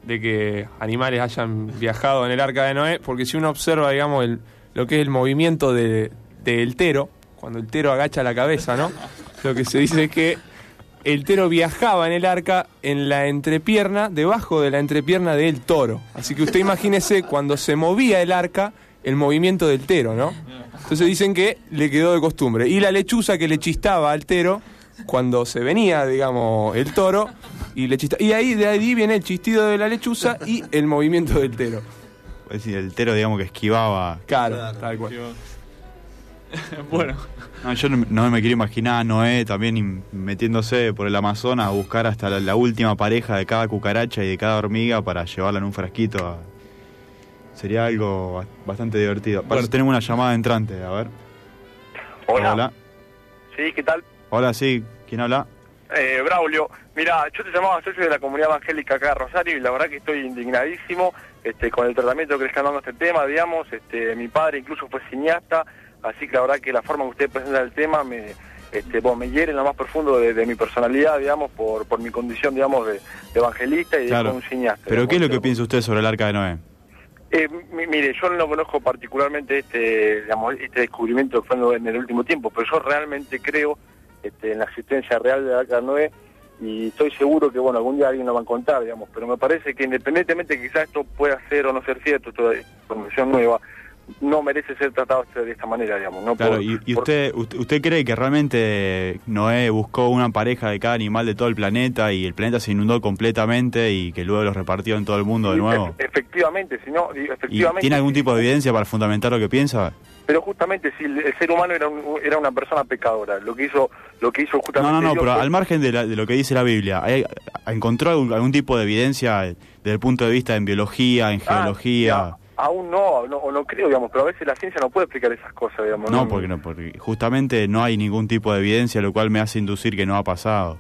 Speaker 2: de que animales hayan viajado en el arca de Noé, porque si uno observa, digamos, el, lo que es el movimiento de- del tero, cuando el tero agacha la cabeza, ¿no? Lo que se dice es que el tero viajaba en el arca en la entrepierna, debajo de la entrepierna del toro. Así que usted imagínese cuando se movía el arca, el movimiento del tero, ¿no? Entonces dicen que le quedó de costumbre. Y la lechuza que le chistaba al tero cuando se venía, digamos, el toro y le chista- Y ahí de ahí viene el chistido de la lechuza y el movimiento del tero.
Speaker 7: es decir, el tero digamos que esquivaba.
Speaker 2: Claro, tal cual.
Speaker 6: bueno.
Speaker 7: No, yo no, no me quiero imaginar a Noé también metiéndose por el Amazonas a buscar hasta la, la última pareja de cada cucaracha y de cada hormiga para llevarla en un frasquito. a- Sería algo ba- bastante divertido. Tenemos una llamada entrante, a ver.
Speaker 13: Hola.
Speaker 7: Hola,
Speaker 13: Sí, ¿qué tal?
Speaker 7: Hola, sí, ¿quién habla?
Speaker 13: Eh, Braulio, mira, yo te llamaba socio de la comunidad evangélica acá de Rosario y la verdad que estoy indignadísimo este, con el tratamiento que le están dando a este tema, digamos, este, mi padre incluso fue cineasta, así que la verdad que la forma que usted presenta el tema me, este, bueno, me hiere en lo más profundo de, de mi personalidad, digamos, por, por mi condición, digamos, de, de evangelista y
Speaker 7: Claro.
Speaker 13: de un cineasta.
Speaker 7: ¿Pero qué es lo que piensa usted sobre el arca de Noé?
Speaker 13: Eh, mi- mire, yo no conozco particularmente este, digamos, este descubrimiento que fue en el último tiempo, pero yo realmente creo este, en la existencia real de Arca Noé y estoy seguro que, bueno, algún día alguien lo va a encontrar, digamos, pero me parece que independientemente quizás esto pueda ser o no ser cierto, esto es información nueva, no merece ser tratado de esta manera, digamos. No
Speaker 7: Claro,
Speaker 13: por-
Speaker 7: y, usted, usted usted cree que realmente Noé buscó una pareja de cada animal de todo el planeta y el planeta se inundó completamente y que luego los repartió en todo el mundo de nuevo?
Speaker 13: Efectivamente, si no, digo,
Speaker 7: ¿Y
Speaker 13: efectivamente...
Speaker 7: tiene algún tipo de evidencia para fundamentar lo que piensa?
Speaker 13: Pero justamente si el, ser humano era, un- era una persona pecadora, lo que hizo, lo que hizo
Speaker 7: No,
Speaker 13: justamente
Speaker 7: no, no,
Speaker 13: Dios
Speaker 7: pero
Speaker 13: fue-
Speaker 7: al margen de, la- de lo que dice la Biblia, ¿hay- ¿encontró algún, algún tipo de evidencia desde el punto de vista en biología, en
Speaker 13: Ah,
Speaker 7: geología?
Speaker 13: Aún no, no, o no creo, digamos, pero a veces la ciencia no puede explicar esas cosas, digamos.
Speaker 7: No, porque no, porque justamente no hay ningún tipo de evidencia, lo cual me hace inducir que no ha pasado.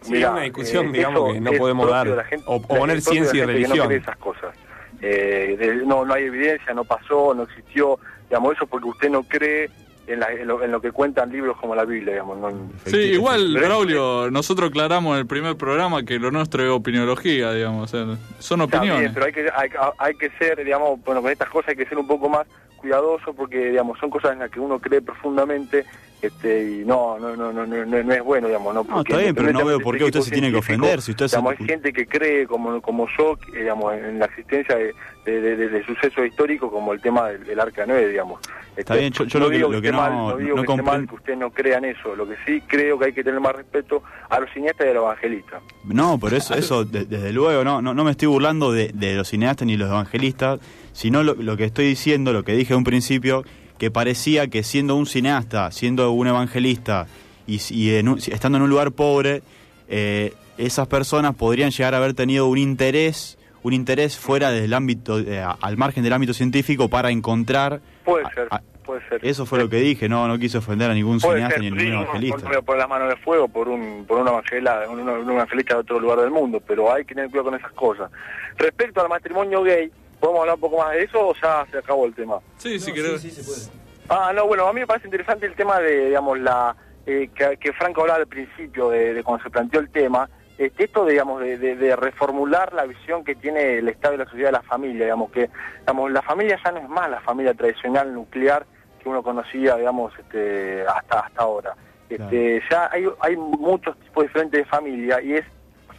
Speaker 2: Sí, es una discusión,
Speaker 13: eh,
Speaker 2: digamos, que no podemos dar.
Speaker 13: de la gente-
Speaker 2: o, poner ciencia y
Speaker 13: No
Speaker 2: religión.
Speaker 13: cree esas cosas. Eh, de- no, no hay evidencia, no pasó, no existió, digamos, eso porque usted no cree en, la- en lo, en lo que cuentan libros como la Biblia, digamos. No,
Speaker 6: Sí, igual, Braulio, nosotros aclaramos en el primer programa que lo nuestro es opiniología, digamos, o sea, son
Speaker 13: Está bien,
Speaker 6: opiniones.
Speaker 13: pero hay que, hay, hay que ser, digamos, bueno, con estas cosas hay que ser un poco más cuidadoso porque, digamos, son cosas en las que uno cree profundamente este, y no, no, no, no, no, no es bueno, digamos, no.
Speaker 7: No,
Speaker 13: porque
Speaker 7: está bien, pero no veo por qué usted se tiene que ofender. Si usted se-
Speaker 13: digamos, hay gente que cree, como, como yo, que, digamos, en la existencia de, de, de- de- sucesos históricos como el tema del, del Arca 9, digamos.
Speaker 7: Está
Speaker 13: Este,
Speaker 7: bien, yo- yo lo que-
Speaker 13: digo
Speaker 7: lo que no-
Speaker 13: mal, no digo
Speaker 7: no
Speaker 13: que esté mal que usted no crea en eso, lo que sí creo que hay que tener más respeto a los cineastas y a los evangelistas.
Speaker 7: No, por eso, eso de- desde luego, no, no, no me estoy burlando de, de los cineastas ni los evangelistas, sino lo, lo que estoy diciendo, lo que dije en un principio, que parecía que siendo un cineasta, siendo un evangelista y, y en un- estando en un lugar pobre, eh, esas personas podrían llegar a haber tenido un interés, un interés fuera del ámbito, eh, al margen del ámbito científico para encontrar
Speaker 13: Puede ser,
Speaker 7: a-
Speaker 13: puede ser.
Speaker 7: Eso fue lo que dije, no, no quiso ofender a ningún
Speaker 13: Puede
Speaker 7: cineasta
Speaker 13: ser,
Speaker 7: ni a
Speaker 13: sí,
Speaker 7: ningún
Speaker 13: no,
Speaker 7: evangelista.
Speaker 13: por, por la mano de fuego por un por un evangelista, un, un evangelista de otro lugar del mundo, pero hay que tener cuidado con esas cosas. Respecto al matrimonio gay, ¿podemos hablar un poco más de eso o ya se acabó el tema?
Speaker 6: Sí, si querés.
Speaker 13: Ah, no, bueno, a mí me parece interesante el tema de, digamos, la eh, que, que Franco hablaba al principio, de, de cuando se planteó el tema, este, esto, digamos, de, de- de reformular la visión que tiene el Estado y la sociedad de la familia, digamos, que, digamos, la familia ya no es más la familia tradicional nuclear que uno conocía, digamos, este, hasta hasta ahora. Este, Ya hay, hay muchos tipos diferentes de familia y es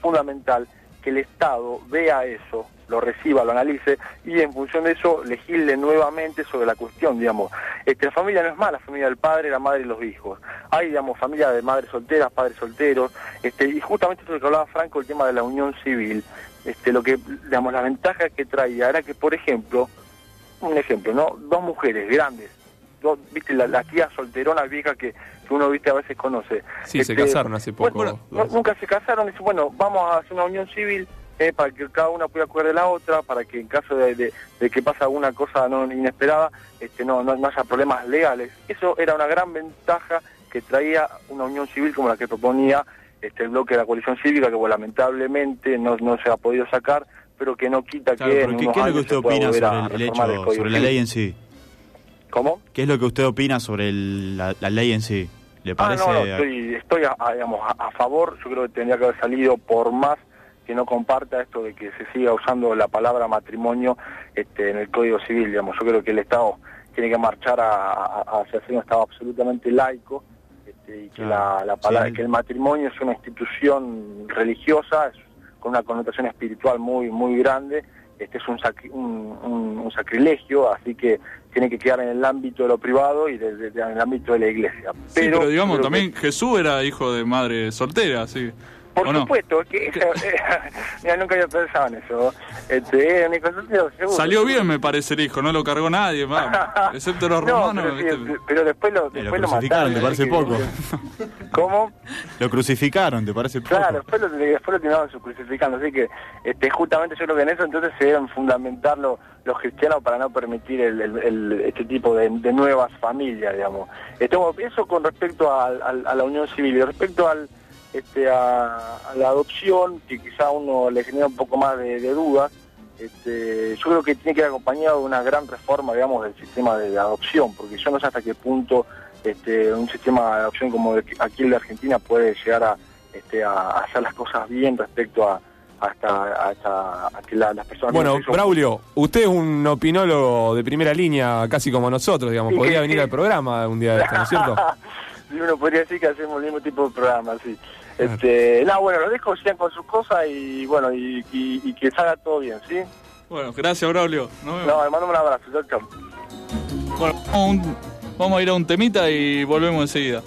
Speaker 13: fundamental que el Estado vea eso, lo reciba, lo analice y en función de eso legisle nuevamente sobre la cuestión, digamos. Este, la familia no es más la familia del padre, la madre y los hijos. Hay, digamos, familia de madres solteras, padres solteros, este, y justamente esto que hablaba Franco, el tema de la unión civil, este, lo que, digamos, la ventaja que traía era que, por ejemplo, un ejemplo, ¿no? Dos mujeres grandes, dos, viste, la, la tía solterona vieja que, que uno, viste, a veces conoce.
Speaker 2: Sí, se
Speaker 13: Este,
Speaker 2: casaron hace poco.
Speaker 13: bueno, no- nunca se casaron y dice, bueno, vamos a hacer una unión civil eh, para que cada una pueda cuidar de la otra, para que en caso de, de- de que pase alguna cosa no inesperada, este, no, no, no haya problemas legales. Eso era una gran ventaja que traía una unión civil como la que proponía este, el bloque de la coalición cívica, que bueno, lamentablemente no, no se ha podido sacar, pero que no quita
Speaker 7: Claro,
Speaker 13: que en
Speaker 7: ¿qué,
Speaker 13: unos
Speaker 7: qué es lo que usted opina sobre el
Speaker 13: reformar
Speaker 7: hecho,
Speaker 13: Código
Speaker 7: sobre la ley en sí?
Speaker 13: ¿Cómo?
Speaker 7: ¿Qué es lo que usted opina sobre el- la, la ley en sí? ¿Le
Speaker 13: Ah, no, no, estoy, estoy a, a, digamos, a, a favor, yo creo que tendría que haber salido por más que no comparta esto de que se siga usando la palabra matrimonio este, en el Código Civil, digamos, yo creo que el Estado tiene que marchar a, a- hacia ser un Estado absolutamente laico este, y que, la, la palabra,
Speaker 7: sí.
Speaker 13: que el matrimonio es una institución religiosa, es con una connotación espiritual muy muy grande, este es un, sacri- un, un- un sacrilegio, así que tiene que quedar en el ámbito de lo privado y de- de- de- en el ámbito de la iglesia.
Speaker 6: Sí, pero digamos,
Speaker 13: que-
Speaker 6: también Jesús era hijo de madre soltera, sí.
Speaker 13: Por supuesto, que esa- mira, nunca había pensado en eso. Este, seguro.
Speaker 6: Salió bien, me parece el hijo, no lo cargó nadie, va, excepto los
Speaker 13: No,
Speaker 6: romanos.
Speaker 13: pero, sí,
Speaker 6: ¿viste?
Speaker 13: pero después lo,
Speaker 7: Eh,
Speaker 13: después
Speaker 7: lo
Speaker 13: lo
Speaker 7: crucificaron,
Speaker 13: mataron.
Speaker 7: ¿te parece poco?
Speaker 13: ¿Cómo?
Speaker 7: Lo crucificaron, ¿te parece poco?
Speaker 13: Claro, después lo, después lo terminaron su- crucificando, así que este, justamente yo creo que en eso entonces se deben fundamentar lo- los cristianos para no permitir el, el- el- este tipo de, de nuevas familias, digamos. Este, bueno, eso con respecto a la unión civil, y respecto al, este, a, a la adopción, que quizá a uno le genera un poco más de, de dudas, este, yo creo que tiene que ir acompañado de una gran reforma, digamos, del sistema de adopción, porque yo no sé hasta qué punto este, un sistema de adopción como aquí el de Argentina puede llegar a, este, a hacer las cosas bien respecto a, hasta, hasta a que la- las personas...
Speaker 2: Bueno,
Speaker 13: que
Speaker 2: Braulio, usted es un opinólogo de primera línea, casi como nosotros, digamos.
Speaker 13: Sí,
Speaker 2: Podría
Speaker 13: sí,
Speaker 2: venir al programa un día de esto, ¿no es cierto?
Speaker 13: Uno podría decir que hacemos el mismo tipo de programa, sí. Este, no, bueno, los dejo, sigan con sus cosas y bueno, y, y- y que salga todo bien, ¿sí?
Speaker 6: Bueno, gracias, Braulio.
Speaker 13: No, le mando un abrazo, chao, chao.
Speaker 6: Bueno, vamos a ir a un temita y volvemos enseguida.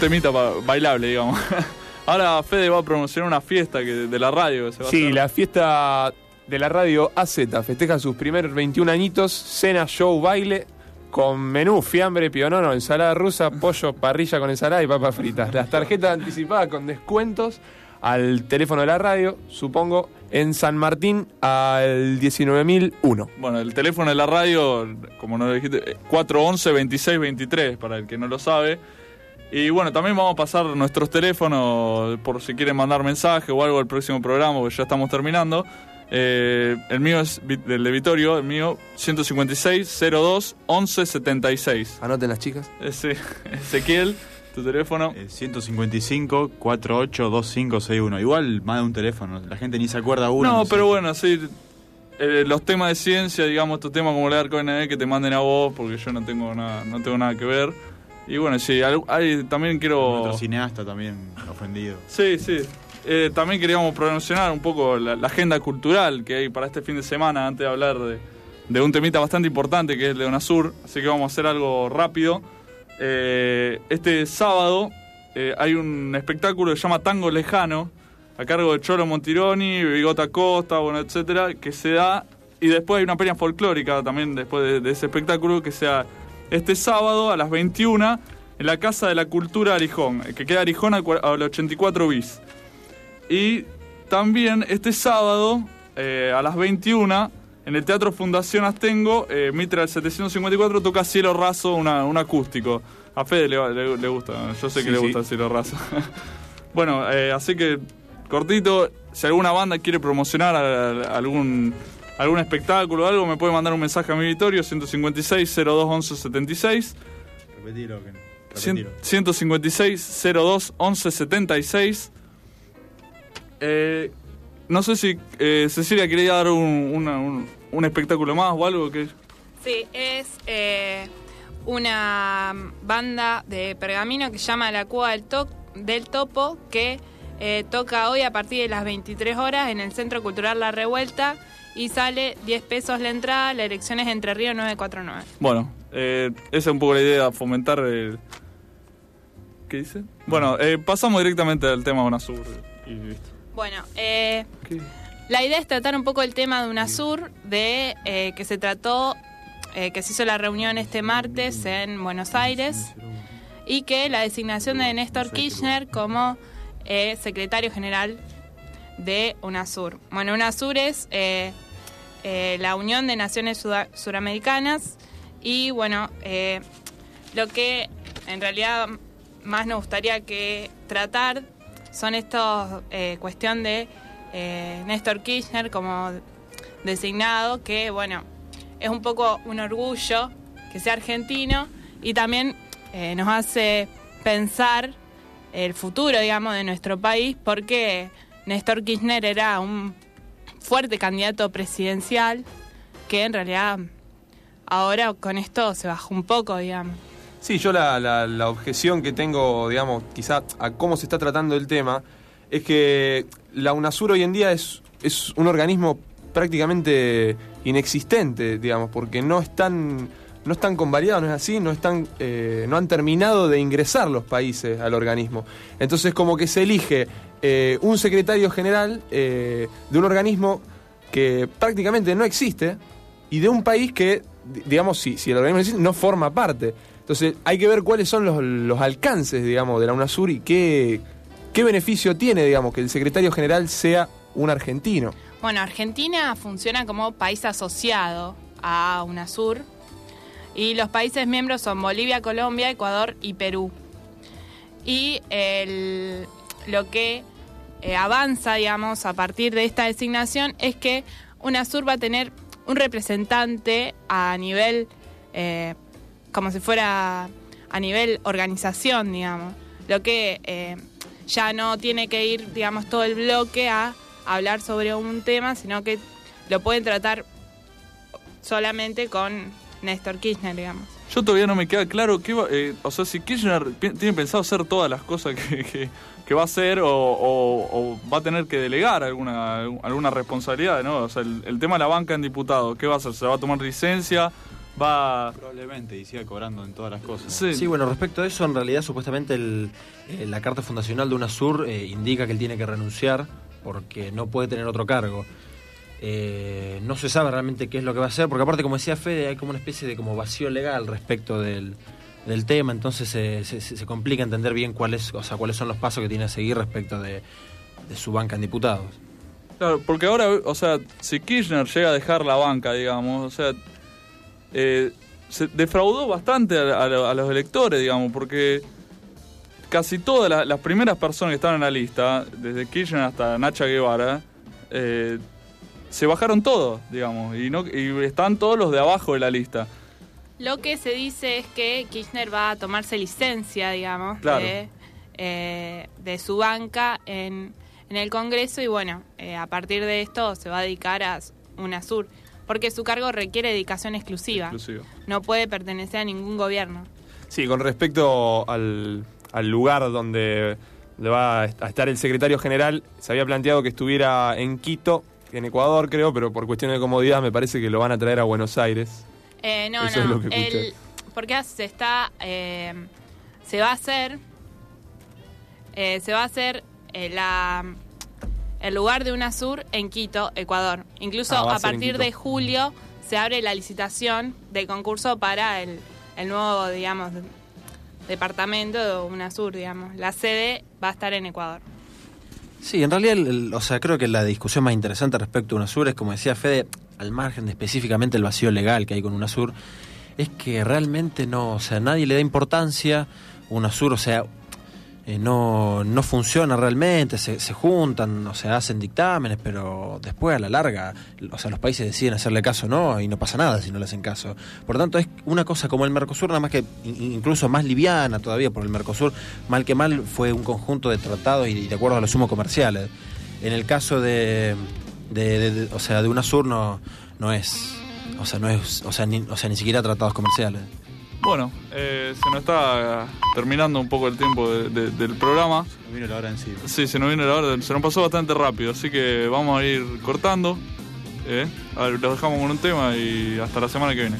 Speaker 6: Temita ba- bailable, digamos. Ahora Fede va a promocionar una fiesta que, de la radio. Que se va a
Speaker 2: Sí,
Speaker 6: hacer.
Speaker 2: la fiesta de la radio AZ festeja sus primeros 21 añitos, cena, show, baile, con menú, fiambre, pionono, ensalada rusa, pollo, parrilla con ensalada y papas fritas. Las tarjetas anticipadas con descuentos al teléfono de la radio, supongo, en San Martín al 19001.
Speaker 6: Bueno, el teléfono de la radio, como no lo dijiste, eh, 411-2623, para el que no lo sabe. Y bueno, también vamos a pasar nuestros teléfonos por si quieren mandar mensaje o algo al próximo programa, porque ya estamos terminando. Eh, el mío es del de Vitorio, el mío 156 02 11 76.
Speaker 2: Anoten las chicas.
Speaker 6: Ese, Ezequiel, tu teléfono.
Speaker 7: 155 482561. Igual más de un teléfono. La gente ni se acuerda uno.
Speaker 6: No, pero bueno, sí. eh, los temas de ciencia, digamos, estos temas como el arco ND que te manden a vos, porque yo no tengo nada, no tengo nada que ver. Y bueno, sí, hay, también quiero.
Speaker 7: Otro cineasta también ofendido.
Speaker 6: Sí, sí. Eh, también queríamos promocionar un poco la, la agenda cultural que hay para este fin de semana, antes de hablar de, de un temita bastante importante que es el de UNASUR. Así que vamos a hacer algo rápido. Eh, este sábado eh, hay un espectáculo que se llama Tango Lejano, a cargo de Cholo Montironi, Bigota Costa, bueno, etcétera, que se da. Y después hay una peña folclórica también después de, de ese espectáculo que sea este sábado a las 21 en la Casa de la Cultura Arijón, que queda Arijón al cua- al 84 bis. Y también este sábado eh, a las 21 en el Teatro Fundación Astengo, eh, Mitra del 754 toca Cielo Raso, una, un acústico. A Fede le, le- le gusta, yo sé que
Speaker 2: Sí,
Speaker 6: le
Speaker 2: sí.
Speaker 6: gusta el Cielo Raso. bueno, eh, así que cortito, si alguna banda quiere promocionar a- a- algún, algún espectáculo o algo, me puede mandar un mensaje a mi Vitorio, 156 02 11 76.
Speaker 7: Repetilo. Que no.
Speaker 6: Cien-
Speaker 7: Repetilo.
Speaker 6: 156 02 11 76. Eh, no sé si eh, Cecilia quería dar un, una- un, un espectáculo más o algo que.
Speaker 8: Sí, es eh, una banda de pergamino que se llama La Cueva del, To- del Topo, que eh, toca hoy a partir de las 23 horas en el Centro Cultural La Revuelta y sale 10 pesos la entrada, la elección es Entre Río 949.
Speaker 6: Bueno, eh, esa es un poco la idea, fomentar el. ¿Qué dice? Bueno, eh, pasamos directamente al tema UNASUR y listo.
Speaker 8: Bueno, eh, la idea es tratar un poco el tema de UNASUR, de eh, que se trató, eh, que se hizo la reunión este martes en Buenos Aires y que la designación de Néstor Kirchner como eh, secretario general de UNASUR. Bueno, UNASUR es eh, eh, la Unión de Naciones Suda- Suramericanas y bueno, eh, lo que en realidad más nos gustaría que tratar son estos cuestión de Néstor Kirchner como designado, que bueno, es un poco un orgullo que sea argentino y también nos hace pensar el futuro, digamos, de nuestro país, porque Néstor Kirchner era un fuerte candidato presidencial que en realidad ahora con esto se bajó un poco, digamos.
Speaker 2: Sí, yo la, objeción que tengo, digamos, quizá a cómo se está tratando el tema, es que la UNASUR hoy en día es, es un organismo prácticamente inexistente, digamos, porque no están, no están convalidados, no es así, no están, eh, no han terminado de ingresar los países al organismo. Entonces como que se elige eh, un secretario general eh, de un organismo que prácticamente no existe y de un país que, di- digamos, si, si el organismo existe, no forma parte. Entonces hay que ver cuáles son los, los alcances, digamos, de la UNASUR y qué, qué beneficio tiene, digamos, que el secretario general sea un argentino.
Speaker 8: Bueno, Argentina funciona como país asociado a UNASUR y los países miembros son Bolivia, Colombia, Ecuador y Perú. Y el- lo que eh, avanza, digamos, a partir de esta designación es que UNASUR va a tener un representante a nivel, eh, como si fuera a nivel organización, digamos. Lo que eh, ya no tiene que ir, digamos, todo el bloque a hablar sobre un tema, sino que lo pueden tratar solamente con Néstor Kirchner, digamos.
Speaker 6: Yo todavía no me queda claro qué va, eh, o sea, si Kirchner tiene pensado hacer todas las cosas que- que va a hacer o, o- o va a tener que delegar alguna alguna responsabilidad, ¿no? O sea, el, el tema de la banca en diputados, ¿qué va a hacer? ¿Se va a tomar licencia? va...
Speaker 7: Probablemente, y siga cobrando en todas las cosas.
Speaker 3: Sí. bueno, respecto a eso, en realidad supuestamente el- eh, la carta fundacional de UNASUR eh, indica que él tiene que renunciar porque no puede tener otro cargo. Eh, no se sabe realmente qué es lo que va a hacer, porque aparte, como decía Fede, hay como una especie de como vacío legal respecto del, del tema, entonces se, se- se complica entender bien cuáles, o sea, cuáles son los pasos que tiene que seguir respecto de, su banca en diputados.
Speaker 6: Claro, porque ahora, o sea, si Kirchner llega a dejar la banca, digamos, o sea, eh, se defraudó bastante a, a- a los electores, digamos, porque casi todas la- las primeras personas que estaban en la lista, desde Kirchner hasta Nacha Guevara, eh, se bajaron todos, digamos, y, no, y están todos los de abajo de la lista.
Speaker 8: Lo que se dice es que Kirchner va a tomarse licencia, digamos,
Speaker 6: Claro.
Speaker 8: de, eh, de su banca en, en el Congreso y bueno, eh, a partir de esto se va a dedicar a UNASUR, porque su cargo requiere dedicación exclusiva. No puede pertenecer a ningún gobierno.
Speaker 2: Sí, con respecto al, al lugar donde va a est- a estar el secretario general, se había planteado que estuviera en Quito, en Ecuador creo, pero por cuestiones de comodidad me parece que lo van a traer a Buenos Aires.
Speaker 8: Eh, no,
Speaker 2: Eso
Speaker 8: no.
Speaker 2: es lo que escuché.
Speaker 8: el- porque se está. eh, se va a hacer. eh, se va a hacer eh, la, el lugar de UNASUR en Quito, Ecuador. Incluso
Speaker 2: Ah, a
Speaker 8: partir de julio se abre la licitación de concurso para el, el nuevo, digamos, departamento de UNASUR, digamos. La sede va a estar en Ecuador.
Speaker 3: Sí, en realidad, el- el- o sea, creo que la discusión más interesante respecto a UNASUR es, como decía Fede, al margen de específicamente el vacío legal que hay con UNASUR, es que realmente no, o sea, nadie le da importancia. UNASUR, o sea, eh, no, no funciona realmente, se, se juntan, o sea, hacen dictámenes, pero después a la larga, o sea, los países deciden hacerle caso o no, y no pasa nada si no le hacen caso. Por tanto, es una cosa como el Mercosur, nada más que in- incluso más liviana todavía, por el Mercosur, mal que mal, fue un conjunto de tratados y de acuerdos a los sumos comerciales. En el caso de, de, de- de- o sea, de UNASUR no, no es, o sea, no es, o sea, ni, o sea, ni siquiera tratados comerciales.
Speaker 6: Bueno, eh, se nos está terminando un poco el tiempo de- de- del programa. Se
Speaker 7: nos vino la hora encima.
Speaker 6: Sí, se nos vino la hora, se nos pasó bastante rápido, así que vamos a ir cortando. ¿eh? A ver, los dejamos con un tema y hasta la semana que viene.